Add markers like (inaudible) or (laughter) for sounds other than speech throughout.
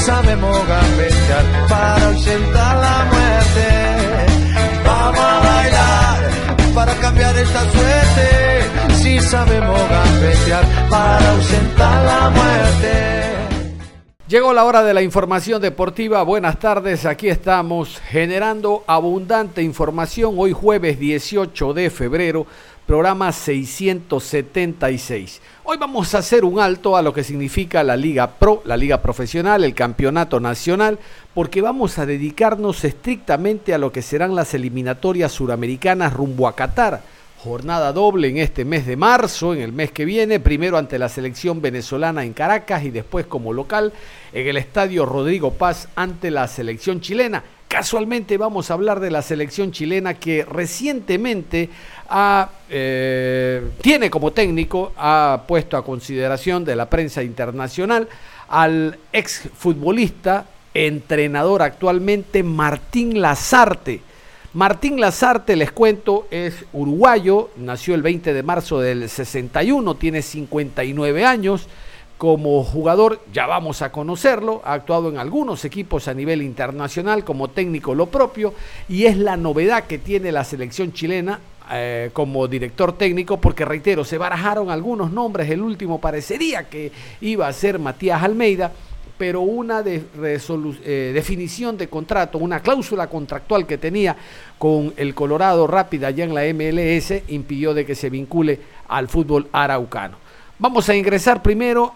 Sabemos gambetear para ausentar la muerte. Vamos a bailar para cambiar esta suerte. Si sabemos gambetear para ausentar la muerte. Llegó la hora de la información deportiva. Buenas tardes, aquí estamos generando abundante información hoy jueves 18 de febrero programa 676. Hoy vamos a hacer un alto a lo que significa la Liga Pro, la Liga Profesional, el Campeonato Nacional, porque vamos a dedicarnos estrictamente a lo que serán las eliminatorias suramericanas rumbo a Qatar. Jornada doble en este mes de marzo, en el mes que viene, primero ante la selección venezolana en Caracas y después como local en el Estadio Rodrigo Paz ante la selección chilena. Casualmente vamos a hablar de la selección chilena que recientemente eh, tiene como técnico, ha puesto a consideración de la prensa internacional al exfutbolista, entrenador actualmente Martín Lazarte. Martín Lazarte, les cuento, es uruguayo, nació el 20 de marzo del 61, tiene 59 años como jugador, ya vamos a conocerlo, ha actuado en algunos equipos a nivel internacional como técnico lo propio y es la novedad que tiene la selección chilena eh, como director técnico, porque reitero, se barajaron algunos nombres, el último parecería que iba a ser Matías Almeida, pero una eh, definición de contrato, una cláusula contractual que tenía con el Colorado Rápida allá en la MLS impidió de que se vincule al fútbol araucano. Vamos a ingresar primero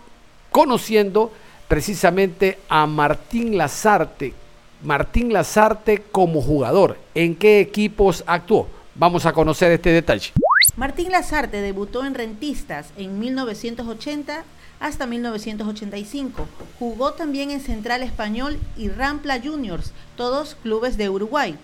conociendo precisamente a Martín Lazarte. Martín Lazarte como jugador, ¿en qué equipos actuó? Vamos a conocer este detalle. Martín Lazarte debutó en Rentistas en 1980 hasta 1985. Jugó también en Central Español y Rampla Juniors, todos clubes de Uruguay.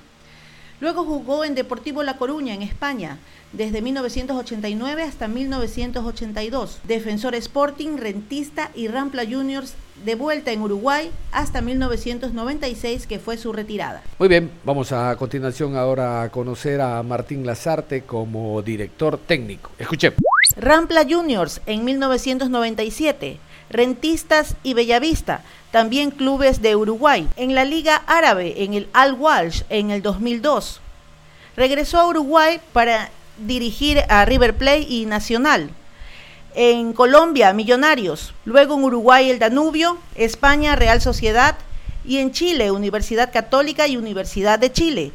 Luego jugó en Deportivo La Coruña, en España, desde 1989 hasta 1982. Defensor Sporting, Rentista y Rampla Juniors de vuelta en Uruguay hasta 1996 que fue su retirada. Muy bien, vamos a continuación ahora a conocer a Martín Lazarte como director técnico. Escuchemos. Rampla Juniors en 1997. Rentistas y Bellavista, también clubes de Uruguay. En la Liga Árabe, en el Al Walsh en el 2002. Regresó a Uruguay para dirigir a River Plate y Nacional. En Colombia, Millonarios. Luego en Uruguay, el Danubio. España, Real Sociedad. Y en Chile, Universidad Católica y Universidad de Chile.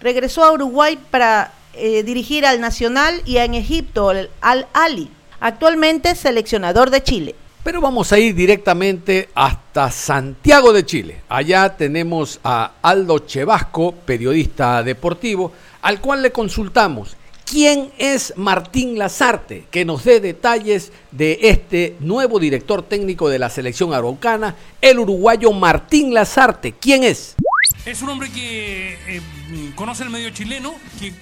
Regresó a Uruguay para eh, dirigir al Nacional y en Egipto al Ali. Actualmente seleccionador de Chile. Pero vamos a ir directamente hasta Santiago de Chile. Allá tenemos a Aldo Chevasco, periodista deportivo, al cual le consultamos quién es Martín Lazarte, que nos dé detalles de este nuevo director técnico de la selección araucana, el uruguayo Martín Lazarte. ¿Quién es? Es un hombre que eh, conoce el medio chileno, que,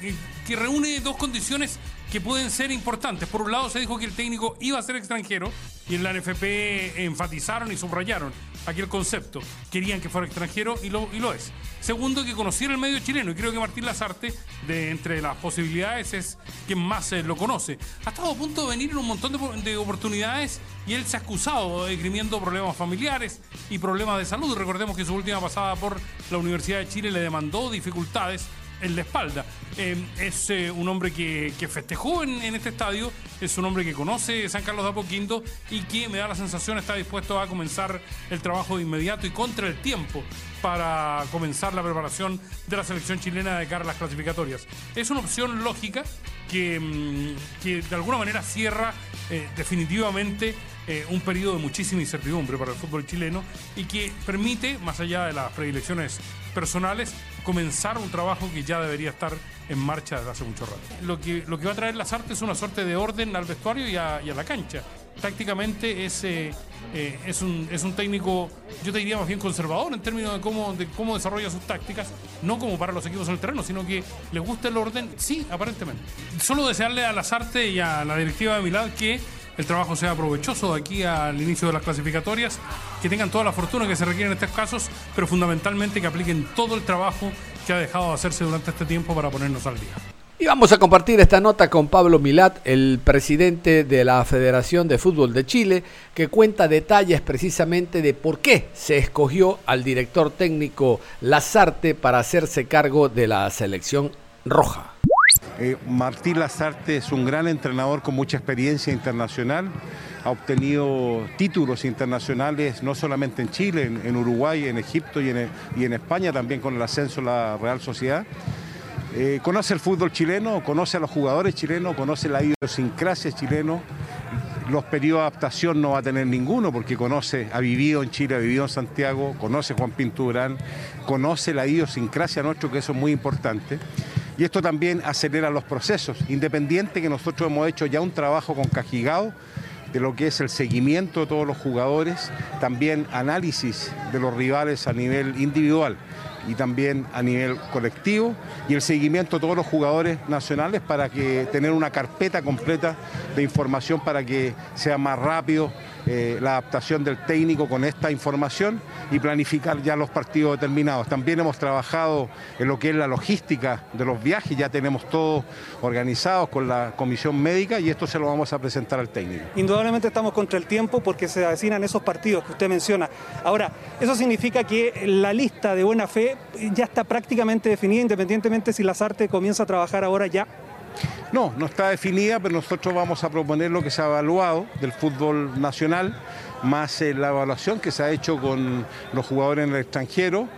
que reúne dos condiciones pueden ser importantes. Por un lado, se dijo que el técnico iba a ser extranjero y en la NFP enfatizaron y subrayaron aquel concepto. Querían que fuera extranjero y lo, y lo es. Segundo, que conociera el medio chileno y creo que Martín Lazarte, de entre las posibilidades, es quien más eh, lo conoce. Ha estado a punto de venir en un montón de, de oportunidades y él se ha excusado esgrimiendo problemas familiares y problemas de salud. Recordemos que su última pasada por la Universidad de Chile le demandó dificultades en la espalda. Em, es eh, un hombre que, festejó en, este estadio, es un hombre que conoce San Carlos de Apoquindo y que me da la sensación está dispuesto a comenzar el trabajo de inmediato y contra el tiempo para comenzar la preparación de la selección chilena de cara a las clasificatorias. Es una opción lógica que, em, que de alguna manera cierra eh, definitivamente eh, un periodo de muchísima incertidumbre para el fútbol chileno y que permite, más allá de las predilecciones personales, comenzar un trabajo que ya debería estar en marcha desde hace mucho rato. Lo que, lo que va a traer las artes es una suerte de orden al vestuario y a, la cancha. Tácticamente es, eh, eh, es, un, es un técnico, yo te diría más bien conservador en términos de cómo, de cómo desarrolla sus tácticas, no como para los equipos en el terreno, sino que le gusta el orden, sí, aparentemente. Solo desearle a las artes y a la directiva de Milad que el trabajo sea provechoso de aquí al inicio de las clasificatorias, que tengan toda la fortuna que se requiere en estos casos, pero fundamentalmente que apliquen todo el trabajo que ha dejado de hacerse durante este tiempo para ponernos al día. Y vamos a compartir esta nota con Pablo Milat, el presidente de la Federación de Fútbol de Chile, que cuenta detalles precisamente de por qué se escogió al director técnico Lazarte para hacerse cargo de la selección roja. Eh, Martín Lazarte es un gran entrenador con mucha experiencia internacional. Ha obtenido títulos internacionales no solamente en Chile, en, Uruguay, en Egipto y en, y en, España, también con el ascenso a la Real Sociedad. Eh, conoce el fútbol chileno, conoce a los jugadores chilenos, conoce la idiosincrasia chileno. Los periodos de adaptación no va a tener ninguno porque conoce, ha vivido en Chile, ha vivido en Santiago, conoce Juan Pinturán, conoce la idiosincrasia nuestro, que eso es muy importante y esto también acelera los procesos, independiente que nosotros hemos hecho ya un trabajo con Cajigao de lo que es el seguimiento de todos los jugadores, también análisis de los rivales a nivel individual y también a nivel colectivo y el seguimiento de todos los jugadores nacionales para que tener una carpeta completa de información para que sea más rápido eh, la adaptación del técnico con esta información y planificar ya los partidos determinados. También hemos trabajado en lo que es la logística de los viajes, ya tenemos todo organizado con la comisión médica y esto se lo vamos a presentar al técnico. Indudablemente estamos contra el tiempo porque se avecinan esos partidos que usted menciona. Ahora, eso significa que la lista de buena fe ya está prácticamente definida, independientemente si Lazarte comienza a trabajar ahora ya no, no está definida, pero nosotros vamos a proponer lo que se ha evaluado del fútbol nacional, más eh, la evaluación que se ha hecho con los jugadores en el extranjero.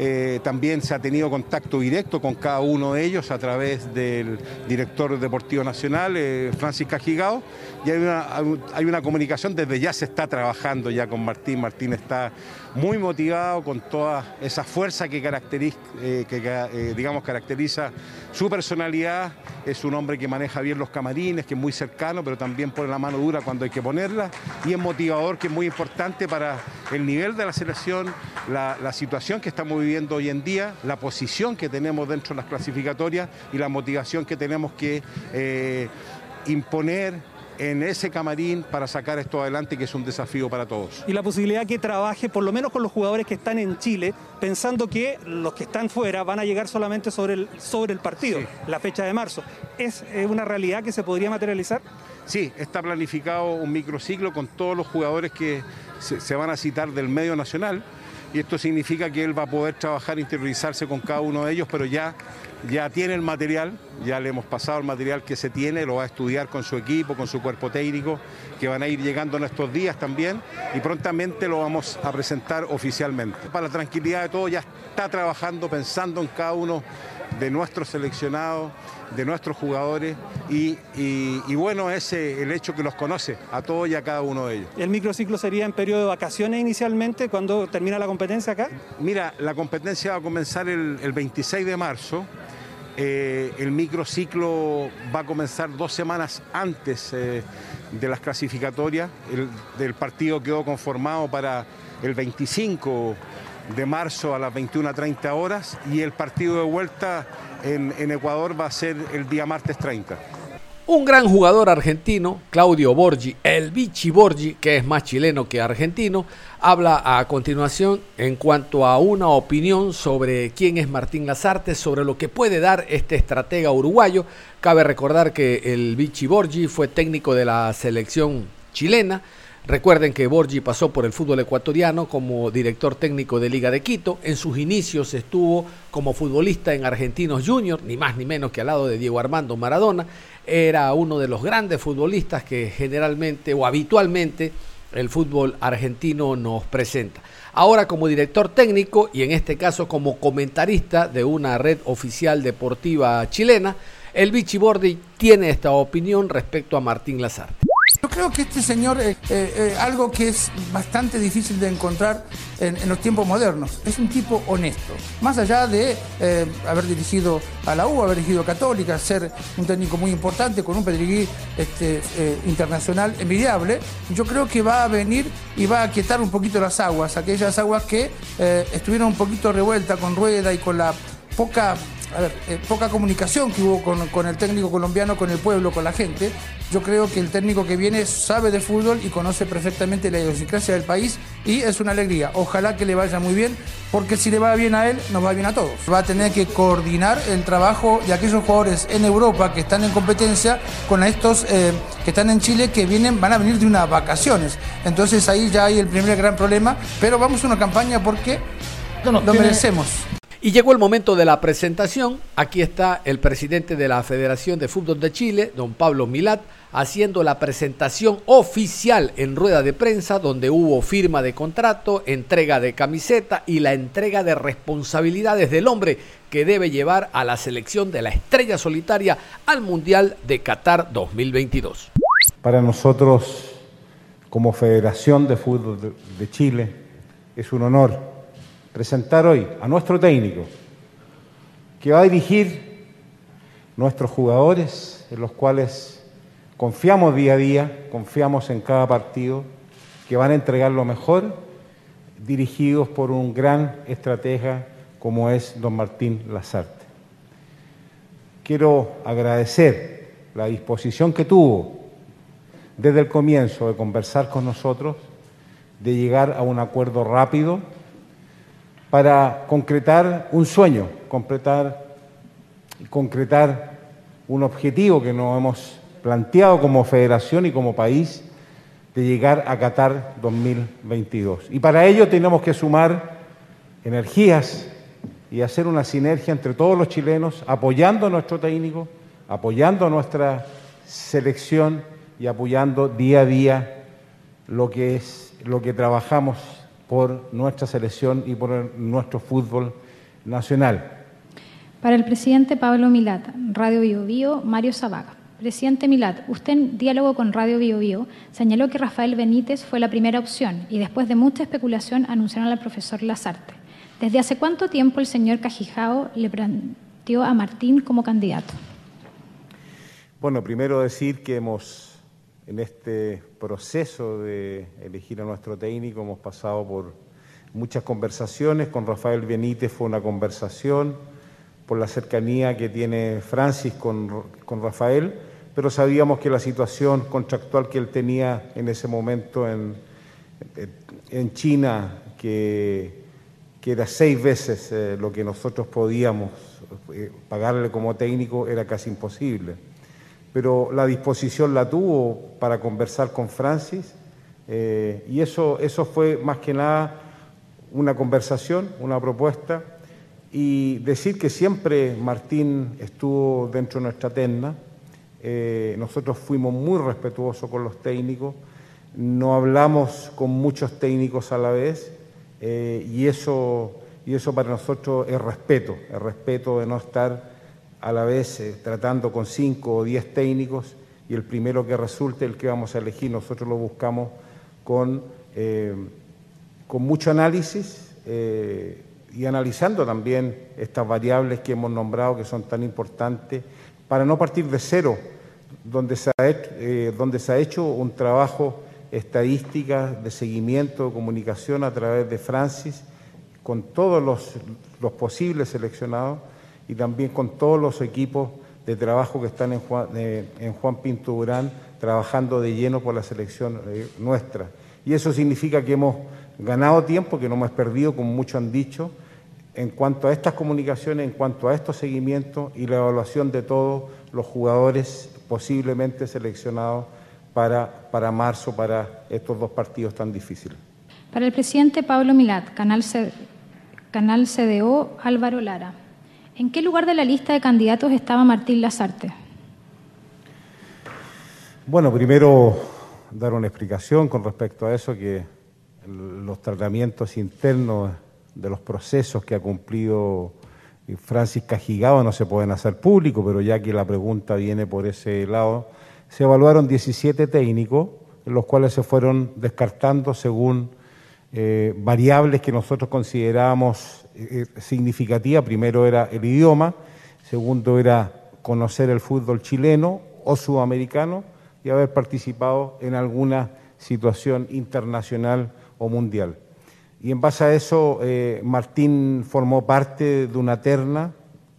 Eh, también se ha tenido contacto directo con cada uno de ellos a través del director deportivo nacional, eh, Francis Cajigao, y hay una, hay una comunicación, desde ya se está trabajando ya con Martín, Martín está muy motivado con toda esa fuerza que, caracteriza, eh, que eh, digamos, caracteriza su personalidad. Es un hombre que maneja bien los camarines, que es muy cercano, pero también pone la mano dura cuando hay que ponerla. Y es motivador, que es muy importante para el nivel de la selección, la, situación que estamos viviendo hoy en día, la posición que tenemos dentro de las clasificatorias y la motivación que tenemos que eh, imponer en ese camarín para sacar esto adelante, que es un desafío para todos. Y la posibilidad que trabaje, por lo menos con los jugadores que están en Chile, pensando que los que están fuera van a llegar solamente sobre el, sobre el partido, sí. la fecha de marzo. ¿Es una realidad que se podría materializar? Sí, está planificado un microciclo con todos los jugadores que se, se van a citar del medio nacional y esto significa que él va a poder trabajar, interiorizarse con cada uno de ellos, pero ya, ya tiene el material, ya le hemos pasado el material que se tiene, lo va a estudiar con su equipo, con su cuerpo técnico, que van a ir llegando en estos días también y prontamente lo vamos a presentar oficialmente. Para la tranquilidad de todos, ya está trabajando, pensando en cada uno de nuestros seleccionados, de nuestros jugadores y, y, y, bueno es el hecho que los conoce a todos y a cada uno de ellos. ¿El microciclo sería en periodo de vacaciones inicialmente cuando termina la competencia acá? Mira, la competencia va a comenzar el, el 26 de marzo. Eh, el microciclo va a comenzar dos semanas antes eh, de las clasificatorias. El, del partido quedó conformado para el 25 de marzo a las 21.30 horas y el partido de vuelta en, Ecuador va a ser el día martes 30. Un gran jugador argentino, Claudio Borgi, el Vichy Borgi, que es más chileno que argentino, habla a continuación en cuanto a una opinión sobre quién es Martín Lazarte, sobre lo que puede dar este estratega uruguayo. Cabe recordar que el Vichy Borgi fue técnico de la selección chilena, Recuerden que Borgi pasó por el fútbol ecuatoriano como director técnico de Liga de Quito. En sus inicios estuvo como futbolista en Argentinos Juniors, ni más ni menos que al lado de Diego Armando Maradona. Era uno de los grandes futbolistas que generalmente o habitualmente el fútbol argentino nos presenta. Ahora como director técnico y en este caso como comentarista de una red oficial deportiva chilena, el Vichy Bordi tiene esta opinión respecto a Martín Lazarte. Yo creo que este señor, es eh, eh, algo que es bastante difícil de encontrar en, los tiempos modernos, es un tipo honesto. Más allá de eh, haber dirigido a la U, haber dirigido a Católica, ser un técnico muy importante con un pedigrí este, internacional envidiable, yo creo que va a venir y va a quietar un poquito las aguas, aquellas aguas que estuvieron un poquito revueltas con Rueda y con la poca a ver, eh, poca comunicación que hubo con, el técnico colombiano, con el pueblo, con la gente. Yo creo que el técnico que viene sabe de fútbol y conoce perfectamente la idiosincrasia del país y es una alegría. Ojalá que le vaya muy bien, porque si le va bien a él, nos va bien a todos. Va a tener que coordinar el trabajo de aquellos jugadores en Europa que están en competencia con estos eh, que están en Chile que vienen, van a venir de unas vacaciones. Entonces ahí ya hay el primer gran problema, pero vamos a una campaña porque lo merecemos. Y llegó el momento de la presentación. Aquí está el presidente de la Federación de Fútbol de Chile, don Pablo Milat, haciendo la presentación oficial en rueda de prensa, donde hubo firma de contrato, entrega de camiseta y la entrega de responsabilidades del hombre que debe llevar a la selección de la estrella solitaria al Mundial de Qatar 2022. Para nosotros, como Federación de Fútbol de Chile, es un honor presentar hoy a nuestro técnico, que va a dirigir nuestros jugadores, en los cuales confiamos día a día, confiamos en cada partido, que van a entregar lo mejor, dirigidos por un gran estratega como es don Martín Lazarte. Quiero agradecer la disposición que tuvo desde el comienzo de conversar con nosotros, de llegar a un acuerdo rápido, para concretar un sueño, concretar, concretar un objetivo que nos hemos planteado como federación y como país de llegar a Qatar 2022. Y para ello tenemos que sumar energías y hacer una sinergia entre todos los chilenos, apoyando a nuestro técnico, apoyando a nuestra selección y apoyando día a día lo que es lo que trabajamos por nuestra selección y por nuestro fútbol nacional. Para el presidente Pablo Milat, Radio Bio Bio, Mario Zabaga. Presidente Milat, usted en diálogo con Radio Bio Bio señaló que Rafael Benítez fue la primera opción y después de mucha especulación anunciaron al profesor Lazarte. ¿Desde hace cuánto tiempo el señor Cajijao le planteó a Martín como candidato? Bueno, primero decir que hemos en este proceso de elegir a nuestro técnico hemos pasado por muchas conversaciones, con Rafael Benítez fue una conversación, por la cercanía que tiene Francis con, Rafael, pero sabíamos que la situación contractual que él tenía en ese momento en, en China, que, que, era seis veces eh, lo que nosotros podíamos eh, pagarle como técnico, era casi imposible pero la disposición la tuvo para conversar con Francis eh, y eso, eso fue más que nada una conversación, una propuesta y decir que siempre Martín estuvo dentro de nuestra terna, eh, nosotros fuimos muy respetuosos con los técnicos, no hablamos con muchos técnicos a la vez eh, y, eso, y eso para nosotros es respeto, el respeto de no estar a la vez eh, tratando con cinco o diez técnicos y el primero que resulte, el que vamos a elegir, nosotros lo buscamos con, eh, con mucho análisis eh, y analizando también estas variables que hemos nombrado que son tan importantes para no partir de cero, donde se ha hecho, donde se ha hecho un trabajo estadística de seguimiento, de comunicación a través de Francis, con todos los, los posibles seleccionados y también con todos los equipos de trabajo que están en Juan, eh, en Juan Pinto Durán trabajando de lleno por la selección eh, nuestra. Y eso significa que hemos ganado tiempo, que no hemos perdido, como muchos han dicho, en cuanto a estas comunicaciones, en cuanto a estos seguimientos y la evaluación de todos los jugadores posiblemente seleccionados para, para marzo, para estos dos partidos tan difíciles. Para el presidente Pablo Milat, Canal, Canal CDO, Álvaro Lara. ¿En qué lugar de la lista de candidatos estaba Martín Lazarte? Bueno, primero dar una explicación con respecto a eso, que los tratamientos internos de los procesos que ha cumplido Francis Cajigao no se pueden hacer públicos, pero ya que la pregunta viene por ese lado, se evaluaron 17 técnicos, los cuales se fueron descartando según eh, variables que nosotros considerábamos eh, significativas. Primero era el idioma, segundo era conocer el fútbol chileno o sudamericano y haber participado en alguna situación internacional o mundial. Y en base a eso, eh, Martín formó parte de una terna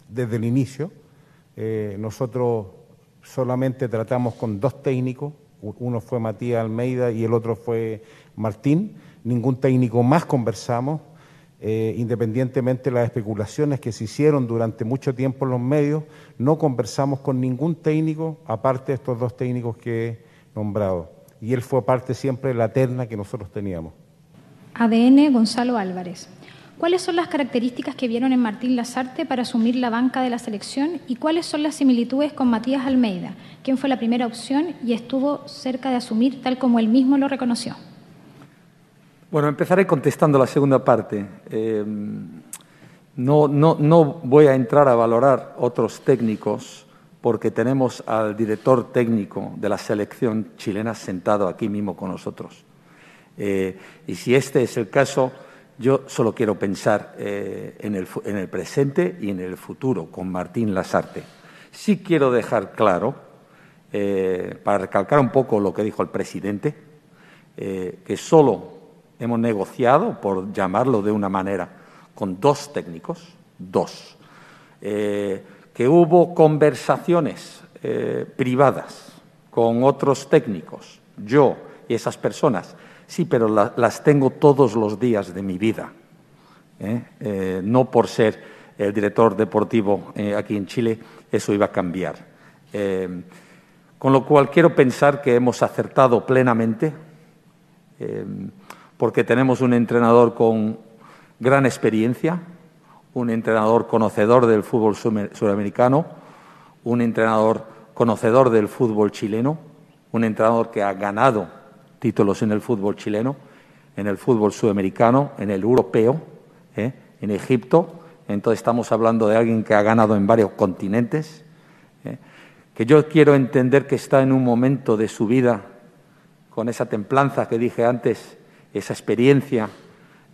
desde el inicio. nosotros solamente tratamos con dos técnicos, uno fue Matías Almeida y el otro fue Martín, ningún técnico más conversamos, eh, independientemente de las especulaciones que se hicieron durante mucho tiempo en los medios, no conversamos con ningún técnico, aparte de estos dos técnicos que he nombrado. Y él fue parte siempre de la terna que nosotros teníamos. ADN Gonzalo Álvarez. ¿Cuáles son las características que vieron en Martín Lazarte para asumir la banca de la selección y cuáles son las similitudes con Matías Almeida, quien fue la primera opción y estuvo cerca de asumir tal como él mismo lo reconoció? Bueno, empezaré contestando la segunda parte. Eh, no, no, no voy a entrar a valorar otros técnicos porque tenemos al director técnico de la selección chilena sentado aquí mismo con nosotros. Eh, y si este es el caso, yo solo quiero pensar eh, en, el, presente y en el futuro con Martín Lasarte. Sí quiero dejar claro, para recalcar un poco lo que dijo el presidente, que solo hemos negociado, por llamarlo de una manera, con dos técnicos, dos, que hubo conversaciones privadas con otros técnicos, yo y esas personas, Sí, pero las tengo todos los días de mi vida. ¿eh? Eh, no por ser el director deportivo eh, aquí en Chile, eso iba a cambiar. con lo cual quiero pensar que hemos acertado plenamente, porque tenemos un entrenador con gran experiencia, un entrenador conocedor del fútbol sudamericano, un entrenador conocedor del fútbol chileno, un entrenador que ha ganado títulos en el fútbol chileno, en el fútbol sudamericano, en el europeo, ¿eh? en Egipto. Entonces estamos hablando de alguien que ha ganado en varios continentes, ¿eh? que yo quiero entender que está en un momento de su vida con esa templanza que dije antes, esa experiencia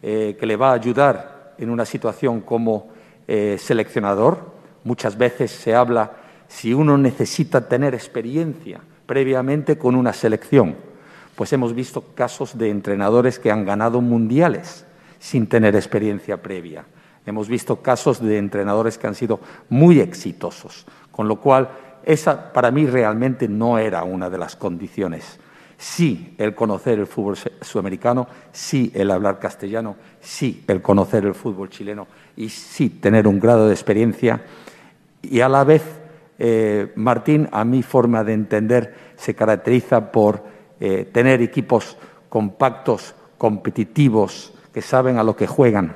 eh, que le va a ayudar en una situación como seleccionador. Muchas veces se habla si uno necesita tener experiencia previamente con una selección pues hemos visto casos de entrenadores que han ganado mundiales sin tener experiencia previa. Hemos visto casos de entrenadores que han sido muy exitosos, con lo cual esa para mí realmente no era una de las condiciones. Sí el conocer el fútbol sudamericano, sí el hablar castellano, sí el conocer el fútbol chileno y sí tener un grado de experiencia. Y a la vez, eh, Martín, a mi forma de entender, se caracteriza por eh, tener equipos compactos, competitivos, que saben a lo que juegan.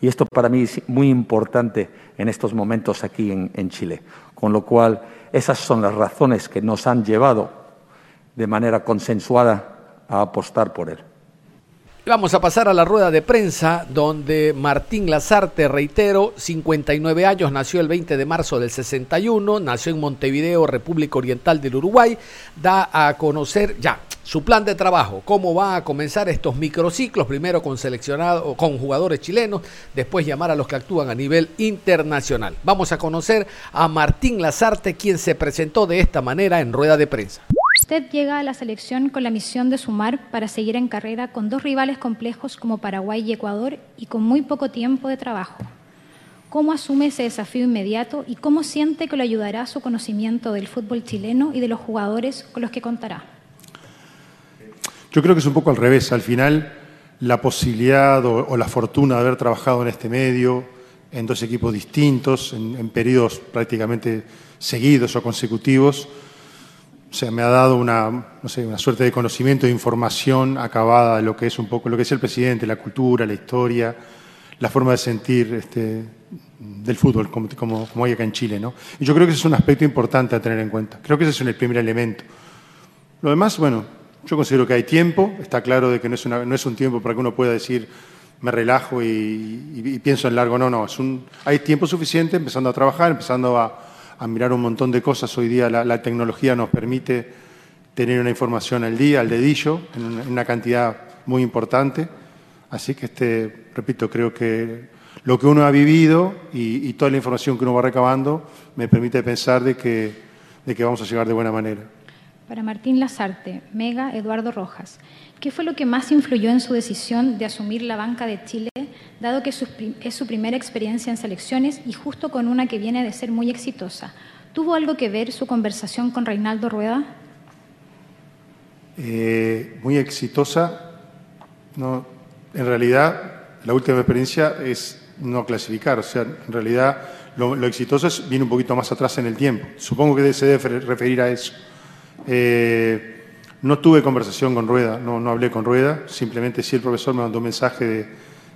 Y esto para mí es muy importante en estos momentos aquí en, Chile. Con lo cual, esas son las razones que nos han llevado de manera consensuada a apostar por él. Vamos a pasar a la rueda de prensa donde Martín Lazarte, reitero, 59 años, nació el 20 de marzo del 61, nació en Montevideo, República Oriental del Uruguay, da a conocer ya su plan de trabajo, cómo va a comenzar estos microciclos, primero con seleccionados, con jugadores chilenos, después llamar a los que actúan a nivel internacional. Vamos a conocer a Martín Lazarte, quien se presentó de esta manera en rueda de prensa. Usted llega a la selección con la misión de sumar para seguir en carrera con dos rivales complejos como Paraguay y Ecuador y con muy poco tiempo de trabajo. ¿Cómo asume ese desafío inmediato y cómo siente que lo ayudará su conocimiento del fútbol chileno y de los jugadores con los que contará? Yo creo que es un poco al revés. Al final, la posibilidad o, la fortuna de haber trabajado en este medio, en dos equipos distintos, en, en periodos prácticamente seguidos o consecutivos, o sea, me ha dado una, no sé, una suerte de conocimiento, de información acabada de lo que es un poco lo que es el presidente, la cultura, la historia, la forma de sentir este, del fútbol, como, como, hay acá en Chile. ¿no? Y yo creo que ese es un aspecto importante a tener en cuenta. Creo que ese es el primer elemento. Lo demás, bueno, yo considero que hay tiempo, está claro de que no es, no es un tiempo para que uno pueda decir me relajo y, pienso en largo, no, no, es un, hay tiempo suficiente empezando a trabajar, empezando a a mirar un montón de cosas. Hoy día la, tecnología nos permite tener una información al día, al dedillo, en una cantidad muy importante. Así que, este, repito, creo que lo que uno ha vivido y, toda la información que uno va recabando me permite pensar de que, de que vamos a llegar de buena manera. Para Martín Lazarte, Mega Eduardo Rojas, ¿qué fue lo que más influyó en su decisión de asumir la banca de Chile, dado que es su primera experiencia en selecciones y justo con una que viene de ser muy exitosa? ¿Tuvo algo que ver su conversación con Reinaldo Rueda? Eh, muy exitosa. No, en realidad, la última experiencia es no clasificar. O sea, en realidad lo, exitoso es, viene un poquito más atrás en el tiempo. Supongo que se debe referir a eso. Eh, no tuve conversación con Rueda, no, no hablé con Rueda, simplemente sí el profesor me mandó un mensaje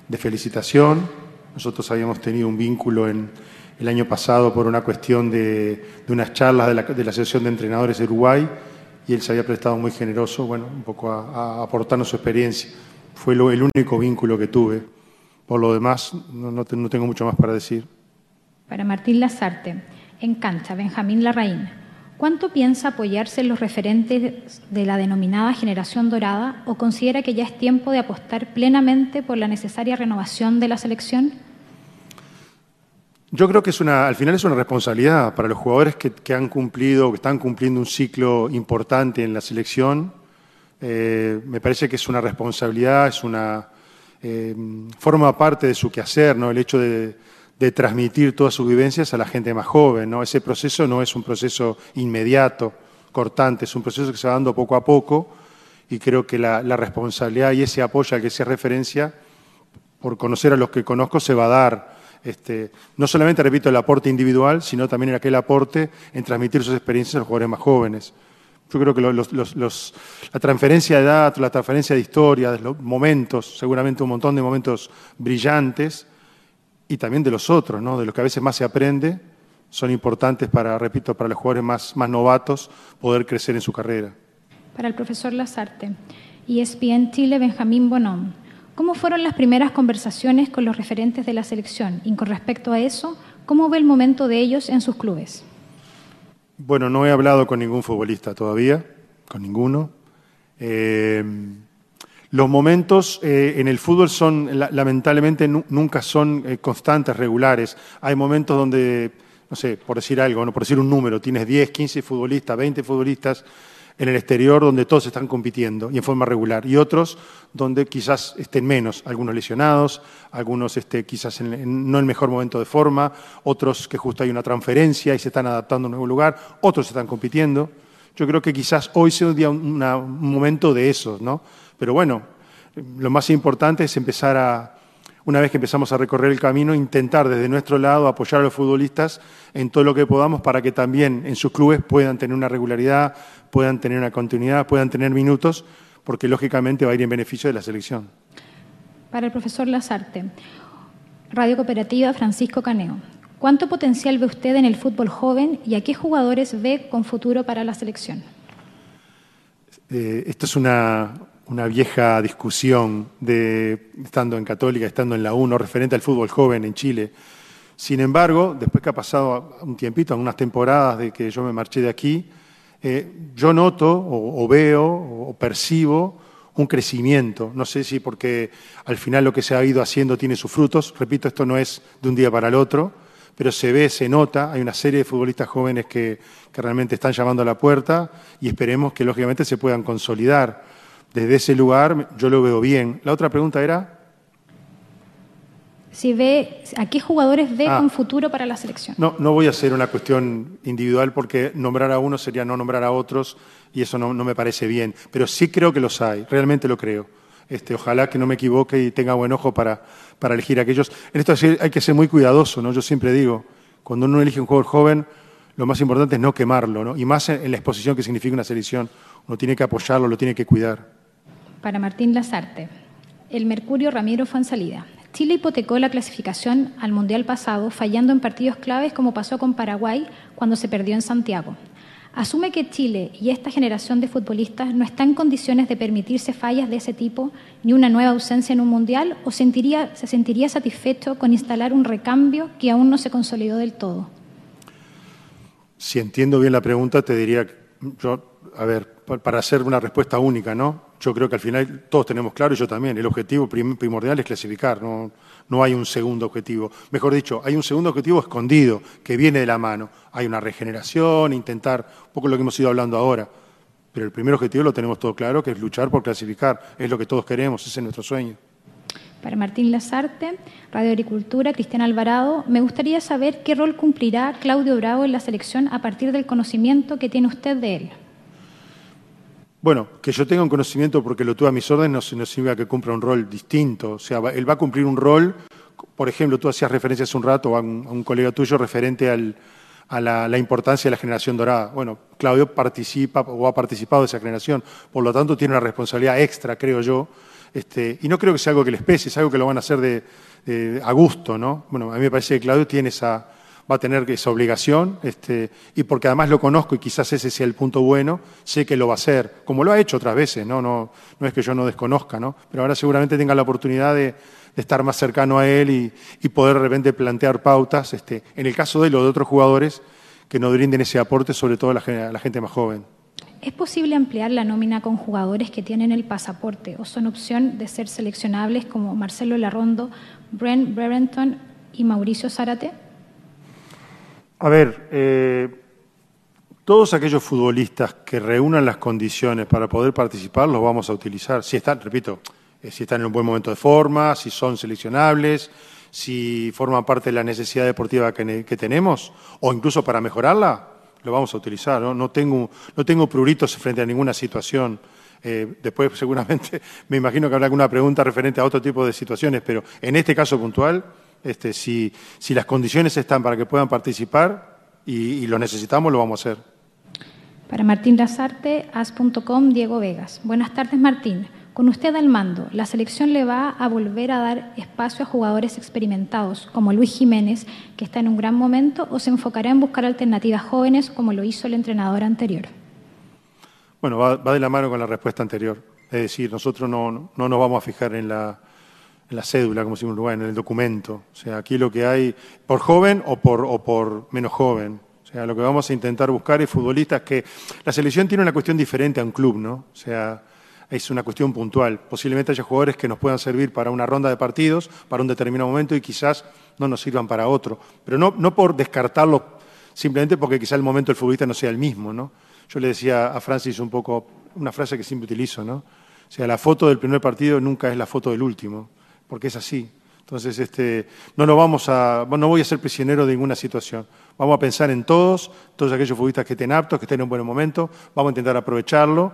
de, felicitación. Nosotros habíamos tenido un vínculo en, el año pasado por una cuestión de, unas charlas de la, Asociación de Entrenadores de Uruguay y él se había prestado muy generoso, bueno, un poco a, aportarnos su experiencia. Fue el único vínculo que tuve. Por lo demás, no, tengo mucho más para decir. Para Martín Lazarte, en cancha, Benjamín Larraín, ¿cuánto piensa apoyarse en los referentes de la denominada generación dorada o considera que ya es tiempo de apostar plenamente por la necesaria renovación de la selección? Yo creo que es una, al final es una responsabilidad para los jugadores que, han cumplido, que están cumpliendo un ciclo importante en la selección. Eh, me parece que es una responsabilidad, es una, eh, forma parte de su quehacer, ¿no? El hecho de, transmitir todas sus vivencias a la gente más joven, ¿no? Ese proceso no es un proceso inmediato, cortante, es un proceso que se va dando poco a poco y creo que la, responsabilidad y ese apoyo al que se referencia, por conocer a los que conozco, se va a dar. Este, no solamente, repito, el aporte individual, sino también en aquel aporte en transmitir sus experiencias a los jugadores más jóvenes. Yo creo que la transferencia de datos, la transferencia de historia, de los momentos, seguramente un montón de momentos brillantes, y también de los otros, ¿no? de los que a veces más se aprende, son importantes para, repito, para los jugadores más, más novatos poder crecer en su carrera. Para el profesor Lazarte, ESPN Chile Benjamín Bonón, ¿cómo fueron las primeras conversaciones con los referentes de la selección? Y con respecto a eso, ¿cómo ve el momento de ellos en sus clubes? Bueno, no he hablado con ningún futbolista todavía, con ninguno. Eh, los momentos eh, en el fútbol son, lamentablemente, nunca son eh, constantes, regulares. Hay momentos donde, no sé, por decir algo, no por decir un número, tienes 10, 15 futbolistas, 20 futbolistas en el exterior donde todos están compitiendo y en forma regular, y otros donde quizás estén menos, algunos lesionados, algunos este, quizás en, en, no el mejor momento de forma, otros que justo hay una transferencia y se están adaptando a un nuevo lugar, otros están compitiendo. Yo creo que quizás hoy sea un, día un momento de esos, ¿no? Pero bueno, lo más importante es empezar a, una vez que empezamos a recorrer el camino, intentar desde nuestro lado apoyar a los futbolistas en todo lo que podamos para que también en sus clubes puedan tener una regularidad, puedan tener una continuidad, puedan tener minutos, porque lógicamente va a ir en beneficio de la selección. Para el profesor Lazarte, Radio Cooperativa Francisco Caneo, ¿cuánto potencial ve usted en el fútbol joven y a qué jugadores ve con futuro para la selección? Eh, esto es una, una vieja discusión de estando en Católica, estando en la UNO, referente al fútbol joven en Chile. Sin embargo, después que ha pasado un tiempito, unas temporadas de que yo me marché de aquí, eh, yo noto o, veo o percibo un crecimiento. No sé si porque al final lo que se ha ido haciendo tiene sus frutos. Repito, esto no es de un día para el otro, pero se ve, se nota. Hay una serie de futbolistas jóvenes que, que realmente están llamando a la puerta y esperemos que lógicamente se puedan consolidar desde ese lugar yo lo veo bien. La otra pregunta era... Si ve, ¿A qué jugadores ve ah. con futuro para la selección? No, no voy a hacer una cuestión individual porque nombrar a uno sería no nombrar a otros y eso no, me parece bien. Pero sí creo que los hay, realmente lo creo. Este, ojalá que no me equivoque y tenga buen ojo para, para elegir a aquellos. En esto hay que ser muy cuidadoso, ¿no? Yo siempre digo, cuando uno elige un jugador joven, lo más importante es no quemarlo, ¿no? Y más en la exposición que significa una selección. Uno tiene que apoyarlo, lo tiene que cuidar. Para Martín Lazarte, el Mercurio Ramiro fue en salida. Chile hipotecó la clasificación al Mundial pasado, fallando en partidos claves como pasó con Paraguay cuando se perdió en Santiago. ¿Asume que Chile y esta generación de futbolistas no están en condiciones de permitirse fallas de ese tipo ni una nueva ausencia en un Mundial o se sentiría satisfecho con instalar un recambio que aún no se consolidó del todo? Si entiendo bien la pregunta, te diría, yo, a ver, para hacer una respuesta única, ¿no? Yo creo que al final todos tenemos claro, y yo también, el objetivo primordial es clasificar, no, no hay un segundo objetivo. Mejor dicho, hay un segundo objetivo escondido, que viene de la mano. Hay una regeneración, intentar, un poco lo que hemos ido hablando ahora. Pero el primer objetivo lo tenemos todo claro, que es luchar por clasificar. Es lo que todos queremos, ese es nuestro sueño. Para Martín Lazarte, Radio Agricultura, Cristian Alvarado, me gustaría saber qué rol cumplirá Claudio Bravo en la selección a partir del conocimiento que tiene usted de él. Bueno, que yo tenga un conocimiento porque lo tuve a mis órdenes no, significa que cumpla un rol distinto. O sea, él va a cumplir un rol, por ejemplo, tú hacías referencia hace un rato a un, colega tuyo referente a la, importancia de la generación dorada. Bueno, Claudio participa o ha participado de esa generación, por lo tanto tiene una responsabilidad extra, creo yo, este, y no creo que sea algo que les pese, es algo que lo van a hacer de, a gusto, ¿no? Bueno, a mí me parece que Claudio tiene esa, va a tener esa obligación, este, y porque además lo conozco y quizás ese sea el punto bueno, sé que lo va a hacer, como lo ha hecho otras veces, ¿no? No, no es que yo no desconozca, ¿no? Pero ahora seguramente tenga la oportunidad de, estar más cercano a él y, poder de repente plantear pautas, este, en el caso de él o de otros jugadores, que nos brinden ese aporte, sobre todo a la gente más joven. ¿Es posible ampliar la nómina con jugadores que tienen el pasaporte o son opción de ser seleccionables como Marcelo Larrondo, Brent Brereton y Mauricio Zárate? A ver, eh, todos aquellos futbolistas que reúnan las condiciones para poder participar los vamos a utilizar. Si están, repito, eh, si están en un buen momento de forma, si son seleccionables, si forman parte de la necesidad deportiva que tenemos, o incluso para mejorarla, lo vamos a utilizar. No, no, tengo, no tengo pruritos frente a ninguna situación. Eh, después (laughs) seguramente me imagino que habrá alguna pregunta referente a otro tipo de situaciones, pero en este caso puntual, este, si, si las condiciones están para que puedan participar y, lo necesitamos, lo vamos a hacer. Para Martín Lazarte, as.com, Diego Vegas. Buenas tardes, Martín. Con usted al mando, ¿la selección le va a volver a dar espacio a jugadores experimentados como Luis Jiménez, que está en un gran momento, o se enfocará en buscar alternativas jóvenes como lo hizo el entrenador anterior? Bueno, va, de la mano con la respuesta anterior. Es decir, nosotros no, no nos vamos a fijar en la, cédula, como decimos en en el documento. O sea, aquí lo que hay, por joven o por, o por menos joven. O sea, lo que vamos a intentar buscar es futbolistas que... La selección tiene una cuestión diferente a un club, ¿no? O sea, es una cuestión puntual. Posiblemente haya jugadores que nos puedan servir para una ronda de partidos, para un determinado momento y quizás no nos sirvan para otro. Pero no, no por descartarlo simplemente porque quizás el momento del futbolista no sea el mismo. ¿no? Yo le decía a Francis un poco una frase que siempre utilizo, ¿no? O sea, la foto del primer partido nunca es la foto del último, porque es así. Entonces, este, no nos vamos a, no voy a ser prisionero de ninguna situación. Vamos a pensar en todos, todos aquellos futbolistas que estén aptos, que estén en un buen momento, vamos a intentar aprovecharlo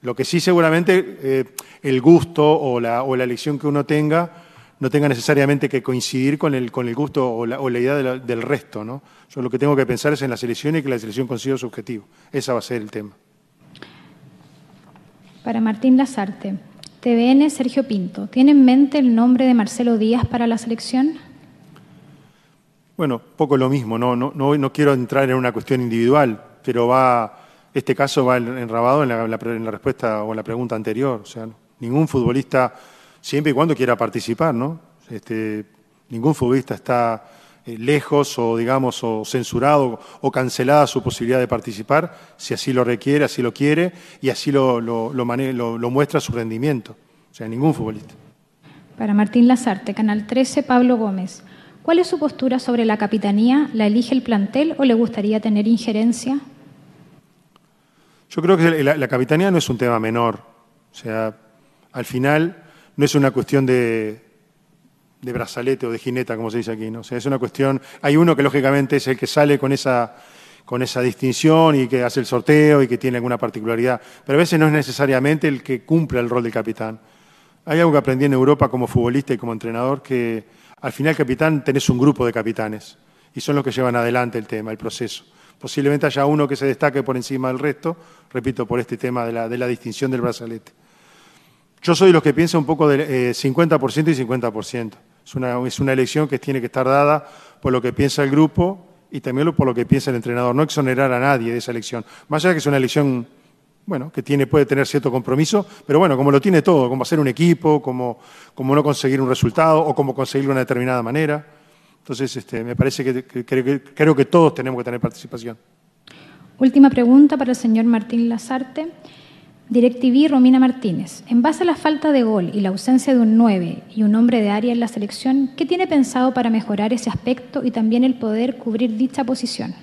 lo que sí seguramente eh, el gusto o la, o la, elección que uno tenga no tenga necesariamente que coincidir con el, con el gusto o la, idea del resto. ¿no? Yo lo que tengo que pensar es en la selección y que la selección consiga su objetivo. Ese va a ser el tema. Para Martín Lazarte, TVN Sergio Pinto, ¿tiene en mente el nombre de Marcelo Díaz para la selección? Bueno, poco lo mismo, no, no, no, quiero entrar en una cuestión individual, pero va este caso va enrabado en la, respuesta o en la pregunta anterior. O sea, ningún futbolista, siempre y cuando quiera participar, ¿no? Este, ningún futbolista está eh, lejos o, digamos, o censurado o cancelada su posibilidad de participar, si así lo requiere, así lo quiere y así lo, lo, lo muestra su rendimiento. O sea, ningún futbolista. Para Martín Lazarte, Canal 13, Pablo Gómez. ¿Cuál es su postura sobre la capitanía? ¿La elige el plantel o le gustaría tener injerencia? Yo creo que la, capitanía no es un tema menor. O sea, al final no es una cuestión de, brazalete o de jineta, como se dice aquí. ¿no? O sea, es una cuestión. Hay uno que lógicamente es el que sale con esa, con esa distinción y que hace el sorteo y que tiene alguna particularidad. Pero a veces no es necesariamente el que cumple el rol del capitán. Hay algo que aprendí en Europa como futbolista y como entrenador que al final capitán tenés un grupo de capitanes y son los que llevan adelante el tema, el proceso. Posiblemente haya uno que se destaque por encima del resto, repito, por este tema de la, distinción del brazalete. Yo soy de los que piensa un poco de 50% eh, y 50%. Es una, es una elección que tiene que estar dada por lo que piensa el grupo y también por lo que piensa el entrenador. No exonerar a nadie de esa elección. Más allá de que es una elección bueno, que tiene, puede tener cierto compromiso, pero bueno, como lo tiene todo, como hacer un equipo, como, no conseguir un resultado o como conseguirlo de una determinada manera. Entonces, este, me parece que, creo que todos tenemos que tener participación. Última pregunta para el señor Martín Lazarte. DirecTV Romina Martínez. En base a la falta de gol y la ausencia de un 9 y un hombre de área en la selección, ¿qué tiene pensado para mejorar ese aspecto y también el poder cubrir dicha posición?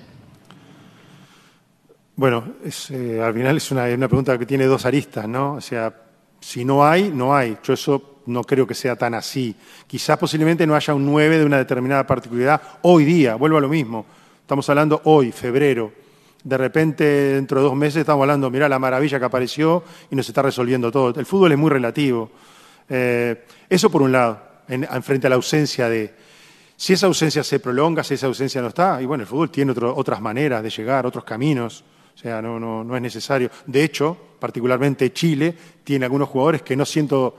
Bueno, eh, al final es una, una, pregunta que tiene dos aristas, ¿no? O sea, si no hay, no hay. Yo eso no creo que sea tan así. Quizás posiblemente no haya un 9 de una determinada particularidad hoy día, vuelvo a lo mismo. Estamos hablando hoy, febrero. De repente, dentro de dos meses, estamos hablando, mira la maravilla que apareció y nos está resolviendo todo. El fútbol es muy relativo. Eh, eso por un lado, en, frente a la ausencia de... Si esa ausencia se prolonga, si esa ausencia no está, y bueno, el fútbol tiene otras maneras de llegar, otros caminos. O sea, no, no, no es necesario. De hecho, particularmente Chile tiene algunos jugadores que no siento,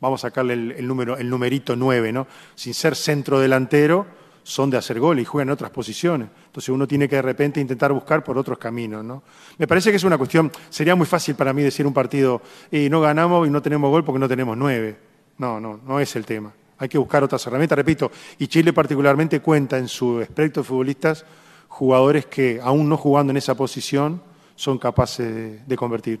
vamos a sacarle el, número, el numerito 9, ¿no? Sin ser centro delantero, son de hacer gol y juegan en otras posiciones. Entonces uno tiene que de repente intentar buscar por otros caminos. ¿no? Me parece que es una cuestión, sería muy fácil para mí decir un partido, y no ganamos y no tenemos gol porque no tenemos nueve. No, no, no es el tema. Hay que buscar otras herramientas, repito, y Chile particularmente cuenta en su espectro de futbolistas jugadores que, aún no jugando en esa posición, son capaces de, convertir.